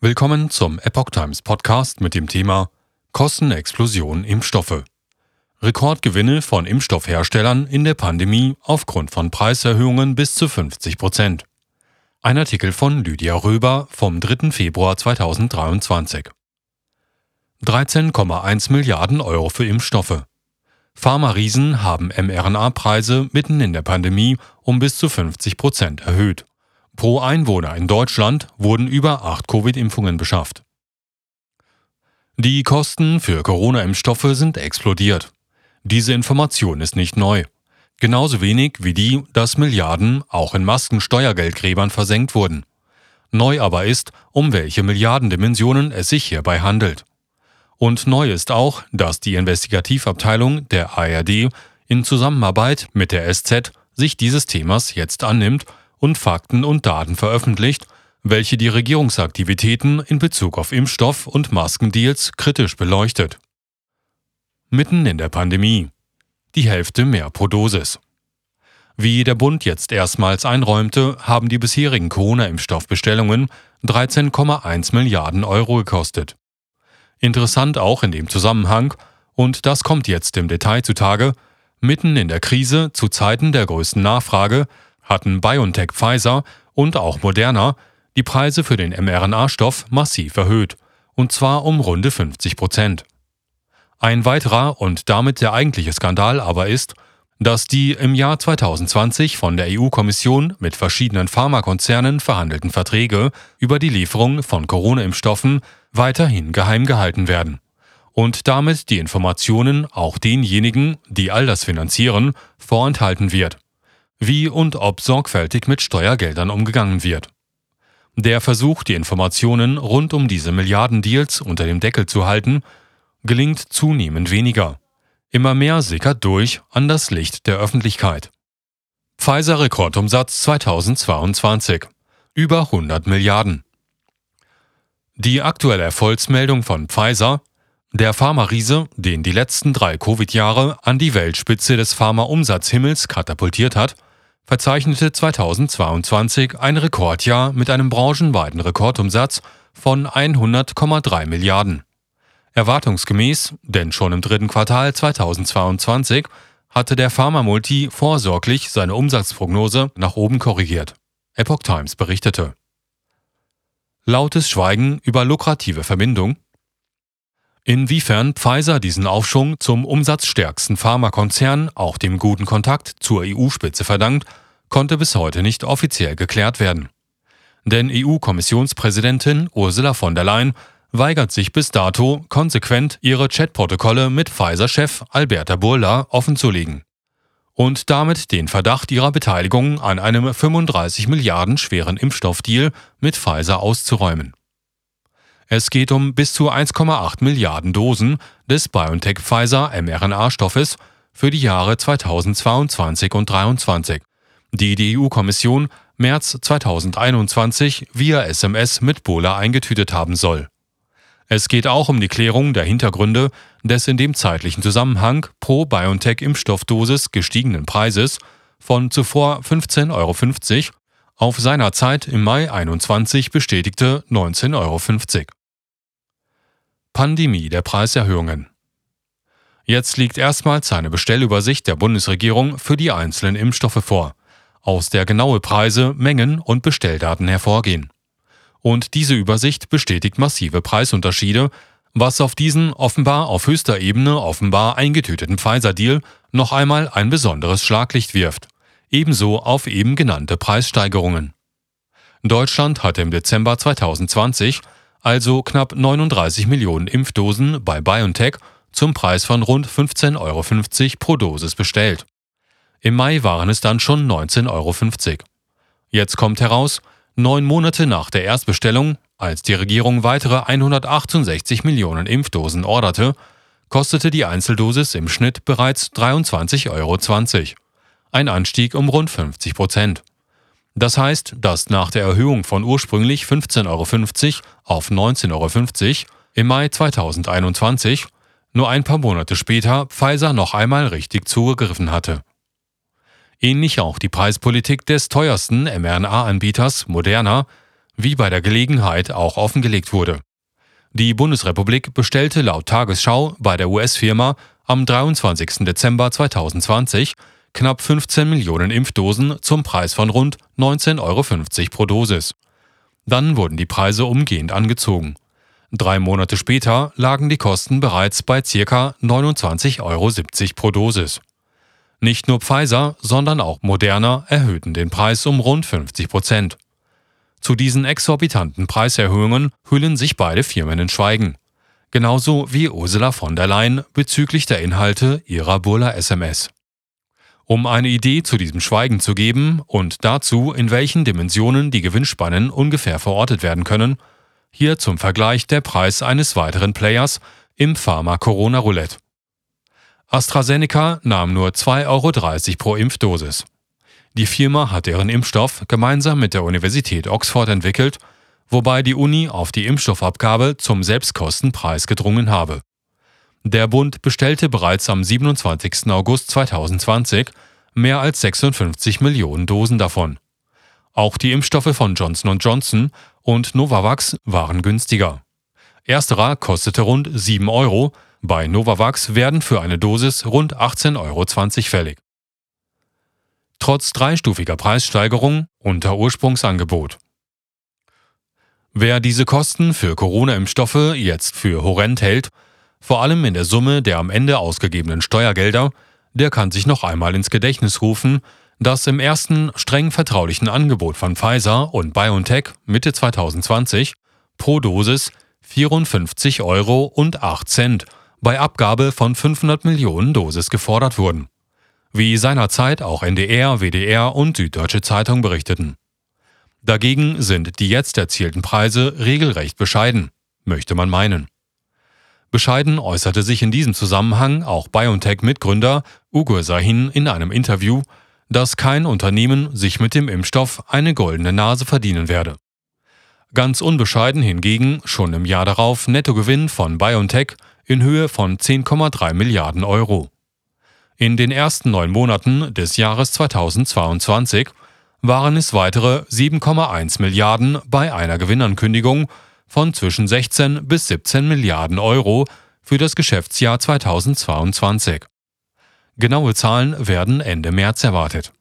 Willkommen zum Epoch Times Podcast mit dem Thema Kostenexplosion Impfstoffe. Rekordgewinne von Impfstoffherstellern in der Pandemie aufgrund von Preiserhöhungen bis zu 50 Prozent. Ein Artikel von Lydia Röber vom 3. Februar 2023. 13,1 Milliarden Euro für Impfstoffe. Pharma-Riesen haben mRNA-Preise mitten in der Pandemie um bis zu 50 Prozent erhöht. Pro Einwohner in Deutschland wurden über acht Covid-Impfungen beschafft. Die Kosten für Corona-Impfstoffe sind explodiert. Diese Information ist nicht neu. Genauso wenig wie die, dass Milliarden auch in Maskensteuergeldgräbern versenkt wurden. Neu aber ist, um welche Milliardendimensionen es sich hierbei handelt. Und neu ist auch, dass die Investigativabteilung der ARD in Zusammenarbeit mit der SZ sich dieses Themas jetzt annimmt und Fakten und Daten veröffentlicht, welche die Regierungsaktivitäten in Bezug auf Impfstoff und Maskendeals kritisch beleuchtet. Mitten in der Pandemie. Die Hälfte mehr pro Dosis. Wie der Bund jetzt erstmals einräumte, haben die bisherigen Corona-Impfstoffbestellungen 13,1 Milliarden Euro gekostet. Interessant auch in dem Zusammenhang, und das kommt jetzt im Detail zutage, mitten in der Krise zu Zeiten der größten Nachfrage hatten BioNTech Pfizer und auch Moderna die Preise für den mRNA-Stoff massiv erhöht, und zwar um runde 50 Prozent. Ein weiterer und damit der eigentliche Skandal aber ist, dass die im Jahr 2020 von der EU-Kommission mit verschiedenen Pharmakonzernen verhandelten Verträge über die Lieferung von Corona-Impfstoffen weiterhin geheim gehalten werden und damit die Informationen auch denjenigen, die all das finanzieren, vorenthalten wird wie und ob sorgfältig mit Steuergeldern umgegangen wird. Der Versuch, die Informationen rund um diese Milliardendeals unter dem Deckel zu halten, gelingt zunehmend weniger. Immer mehr sickert durch an das Licht der Öffentlichkeit. Pfizer Rekordumsatz 2022 über 100 Milliarden. Die aktuelle Erfolgsmeldung von Pfizer, der Pharma-Riese, den die letzten drei Covid-Jahre an die Weltspitze des Pharma-Umsatzhimmels katapultiert hat, verzeichnete 2022 ein Rekordjahr mit einem branchenweiten Rekordumsatz von 100,3 Milliarden. Erwartungsgemäß, denn schon im dritten Quartal 2022 hatte der Pharma-Multi vorsorglich seine Umsatzprognose nach oben korrigiert. Epoch Times berichtete. Lautes Schweigen über lukrative Verbindung Inwiefern Pfizer diesen Aufschwung zum umsatzstärksten Pharmakonzern auch dem guten Kontakt zur EU-Spitze verdankt, konnte bis heute nicht offiziell geklärt werden. Denn EU-Kommissionspräsidentin Ursula von der Leyen weigert sich bis dato konsequent, ihre Chatprotokolle mit Pfizer-Chef Alberta Burla offenzulegen und damit den Verdacht ihrer Beteiligung an einem 35 Milliarden schweren Impfstoffdeal mit Pfizer auszuräumen. Es geht um bis zu 1,8 Milliarden Dosen des BioNTech-Pfizer mRNA-Stoffes für die Jahre 2022 und 2023, die die EU-Kommission März 2021 via SMS mit Bola eingetütet haben soll. Es geht auch um die Klärung der Hintergründe des in dem zeitlichen Zusammenhang pro BioNTech-Impfstoffdosis gestiegenen Preises von zuvor 15,50 Euro auf seinerzeit im Mai 21 bestätigte 19,50 Euro. Pandemie der Preiserhöhungen. Jetzt liegt erstmals eine Bestellübersicht der Bundesregierung für die einzelnen Impfstoffe vor, aus der genaue Preise, Mengen und Bestelldaten hervorgehen. Und diese Übersicht bestätigt massive Preisunterschiede, was auf diesen offenbar auf höchster Ebene offenbar eingetöteten Pfizer-Deal noch einmal ein besonderes Schlaglicht wirft, ebenso auf eben genannte Preissteigerungen. Deutschland hatte im Dezember 2020 also knapp 39 Millionen Impfdosen bei BioNTech zum Preis von rund 15,50 Euro pro Dosis bestellt. Im Mai waren es dann schon 19,50 Euro. Jetzt kommt heraus, neun Monate nach der Erstbestellung, als die Regierung weitere 168 Millionen Impfdosen orderte, kostete die Einzeldosis im Schnitt bereits 23,20 Euro. Ein Anstieg um rund 50 Prozent. Das heißt, dass nach der Erhöhung von ursprünglich 15,50 Euro auf 19,50 Euro im Mai 2021 nur ein paar Monate später Pfizer noch einmal richtig zugegriffen hatte. Ähnlich auch die Preispolitik des teuersten mRNA-Anbieters Moderna, wie bei der Gelegenheit auch offengelegt wurde. Die Bundesrepublik bestellte laut Tagesschau bei der US-Firma am 23. Dezember 2020 knapp 15 Millionen Impfdosen zum Preis von rund 19,50 Euro pro Dosis. Dann wurden die Preise umgehend angezogen. Drei Monate später lagen die Kosten bereits bei ca. 29,70 Euro pro Dosis. Nicht nur Pfizer, sondern auch Moderna erhöhten den Preis um rund 50 Prozent. Zu diesen exorbitanten Preiserhöhungen hüllen sich beide Firmen in Schweigen. Genauso wie Ursula von der Leyen bezüglich der Inhalte ihrer Burla-SMS. Um eine Idee zu diesem Schweigen zu geben und dazu, in welchen Dimensionen die Gewinnspannen ungefähr verortet werden können, hier zum Vergleich der Preis eines weiteren Players im Pharma-Corona-Roulette. AstraZeneca nahm nur 2,30 Euro pro Impfdosis. Die Firma hat deren Impfstoff gemeinsam mit der Universität Oxford entwickelt, wobei die Uni auf die Impfstoffabgabe zum Selbstkostenpreis gedrungen habe. Der Bund bestellte bereits am 27. August 2020 mehr als 56 Millionen Dosen davon. Auch die Impfstoffe von Johnson Johnson und Novavax waren günstiger. Ersterer kostete rund 7 Euro, bei Novavax werden für eine Dosis rund 18,20 Euro fällig. Trotz dreistufiger Preissteigerung unter Ursprungsangebot. Wer diese Kosten für Corona-Impfstoffe jetzt für horrend hält, vor allem in der Summe der am Ende ausgegebenen Steuergelder, der kann sich noch einmal ins Gedächtnis rufen, dass im ersten streng vertraulichen Angebot von Pfizer und BioNTech Mitte 2020 pro Dosis 54 Euro und 8 Cent bei Abgabe von 500 Millionen Dosis gefordert wurden. Wie seinerzeit auch NDR, WDR und Süddeutsche Zeitung berichteten. Dagegen sind die jetzt erzielten Preise regelrecht bescheiden, möchte man meinen. Bescheiden äußerte sich in diesem Zusammenhang auch BioNTech-Mitgründer Ugur Sahin in einem Interview, dass kein Unternehmen sich mit dem Impfstoff eine goldene Nase verdienen werde. Ganz unbescheiden hingegen schon im Jahr darauf Nettogewinn von BioNTech in Höhe von 10,3 Milliarden Euro. In den ersten neun Monaten des Jahres 2022 waren es weitere 7,1 Milliarden bei einer Gewinnankündigung von zwischen 16 bis 17 Milliarden Euro für das Geschäftsjahr 2022. Genaue Zahlen werden Ende März erwartet.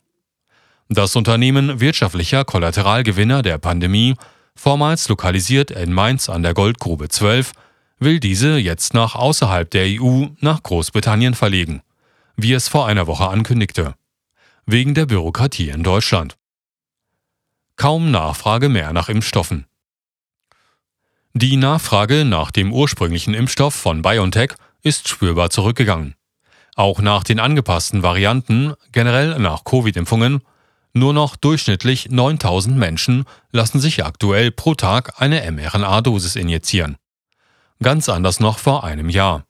Das Unternehmen wirtschaftlicher Kollateralgewinner der Pandemie, vormals lokalisiert in Mainz an der Goldgrube 12, will diese jetzt nach außerhalb der EU nach Großbritannien verlegen, wie es vor einer Woche ankündigte. Wegen der Bürokratie in Deutschland. Kaum Nachfrage mehr nach Impfstoffen. Die Nachfrage nach dem ursprünglichen Impfstoff von BioNTech ist spürbar zurückgegangen. Auch nach den angepassten Varianten, generell nach Covid-Impfungen, nur noch durchschnittlich 9000 Menschen lassen sich aktuell pro Tag eine mRNA-Dosis injizieren. Ganz anders noch vor einem Jahr.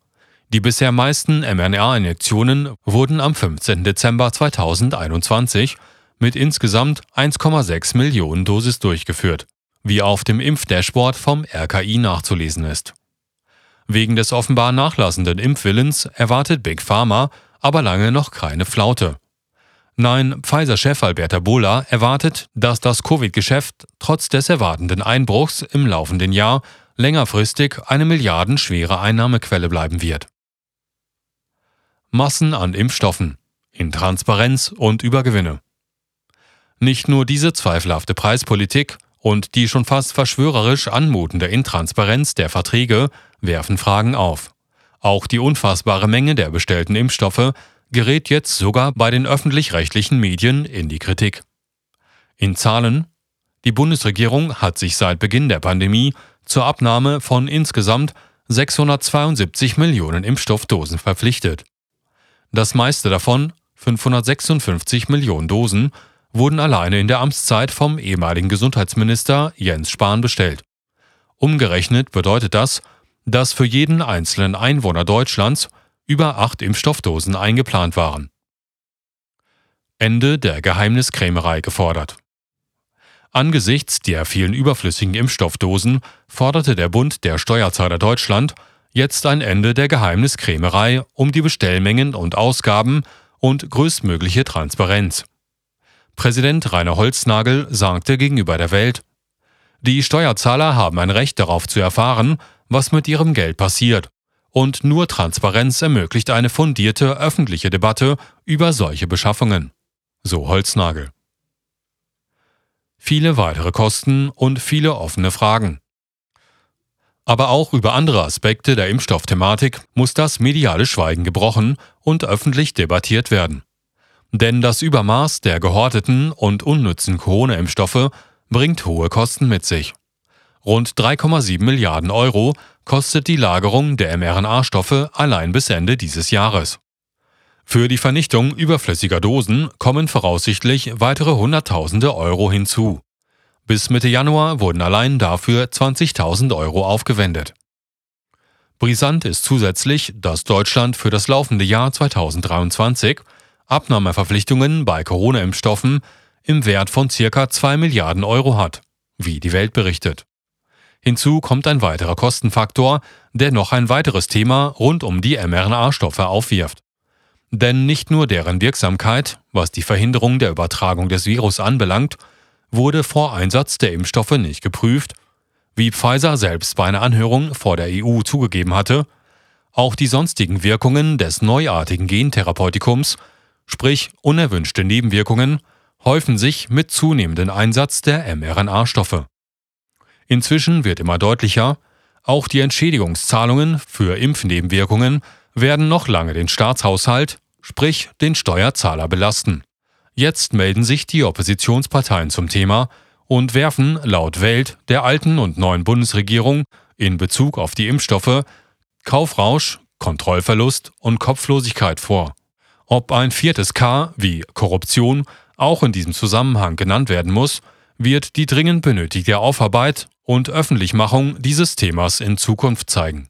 Die bisher meisten mRNA-Injektionen wurden am 15. Dezember 2021 mit insgesamt 1,6 Millionen Dosis durchgeführt, wie auf dem Impfdashboard vom RKI nachzulesen ist. Wegen des offenbar nachlassenden Impfwillens erwartet Big Pharma aber lange noch keine Flaute. Nein, Pfizer-Chef Alberta Bola erwartet, dass das Covid-Geschäft trotz des erwartenden Einbruchs im laufenden Jahr längerfristig eine milliardenschwere Einnahmequelle bleiben wird. Massen an Impfstoffen, in Transparenz und Übergewinne. Nicht nur diese zweifelhafte Preispolitik und die schon fast verschwörerisch anmutende Intransparenz der Verträge werfen Fragen auf. Auch die unfassbare Menge der bestellten Impfstoffe gerät jetzt sogar bei den öffentlich-rechtlichen Medien in die Kritik. In Zahlen Die Bundesregierung hat sich seit Beginn der Pandemie zur Abnahme von insgesamt 672 Millionen Impfstoffdosen verpflichtet. Das meiste davon, 556 Millionen Dosen, wurden alleine in der Amtszeit vom ehemaligen Gesundheitsminister Jens Spahn bestellt. Umgerechnet bedeutet das, dass für jeden einzelnen Einwohner Deutschlands über acht Impfstoffdosen eingeplant waren. Ende der Geheimniskrämerei gefordert. Angesichts der vielen überflüssigen Impfstoffdosen forderte der Bund der Steuerzahler Deutschland jetzt ein Ende der Geheimniskrämerei um die Bestellmengen und Ausgaben und größtmögliche Transparenz. Präsident Rainer Holznagel sagte gegenüber der Welt, Die Steuerzahler haben ein Recht darauf zu erfahren, was mit ihrem Geld passiert. Und nur Transparenz ermöglicht eine fundierte öffentliche Debatte über solche Beschaffungen. So Holznagel. Viele weitere Kosten und viele offene Fragen. Aber auch über andere Aspekte der Impfstoffthematik muss das mediale Schweigen gebrochen und öffentlich debattiert werden. Denn das Übermaß der gehorteten und unnützen Corona-Impfstoffe bringt hohe Kosten mit sich. Rund 3,7 Milliarden Euro kostet die Lagerung der mRNA-Stoffe allein bis Ende dieses Jahres. Für die Vernichtung überflüssiger Dosen kommen voraussichtlich weitere Hunderttausende Euro hinzu. Bis Mitte Januar wurden allein dafür 20.000 Euro aufgewendet. Brisant ist zusätzlich, dass Deutschland für das laufende Jahr 2023 Abnahmeverpflichtungen bei Corona-Impfstoffen im Wert von ca. 2 Milliarden Euro hat, wie die Welt berichtet. Hinzu kommt ein weiterer Kostenfaktor, der noch ein weiteres Thema rund um die mRNA-Stoffe aufwirft. Denn nicht nur deren Wirksamkeit, was die Verhinderung der Übertragung des Virus anbelangt, wurde vor Einsatz der Impfstoffe nicht geprüft, wie Pfizer selbst bei einer Anhörung vor der EU zugegeben hatte, auch die sonstigen Wirkungen des neuartigen Gentherapeutikums, sprich unerwünschte Nebenwirkungen, häufen sich mit zunehmendem Einsatz der mRNA-Stoffe. Inzwischen wird immer deutlicher, auch die Entschädigungszahlungen für Impfnebenwirkungen werden noch lange den Staatshaushalt, sprich den Steuerzahler belasten. Jetzt melden sich die Oppositionsparteien zum Thema und werfen laut Welt der alten und neuen Bundesregierung in Bezug auf die Impfstoffe Kaufrausch, Kontrollverlust und Kopflosigkeit vor. Ob ein viertes K wie Korruption auch in diesem Zusammenhang genannt werden muss, wird die dringend benötigte Aufarbeit und Öffentlichmachung dieses Themas in Zukunft zeigen.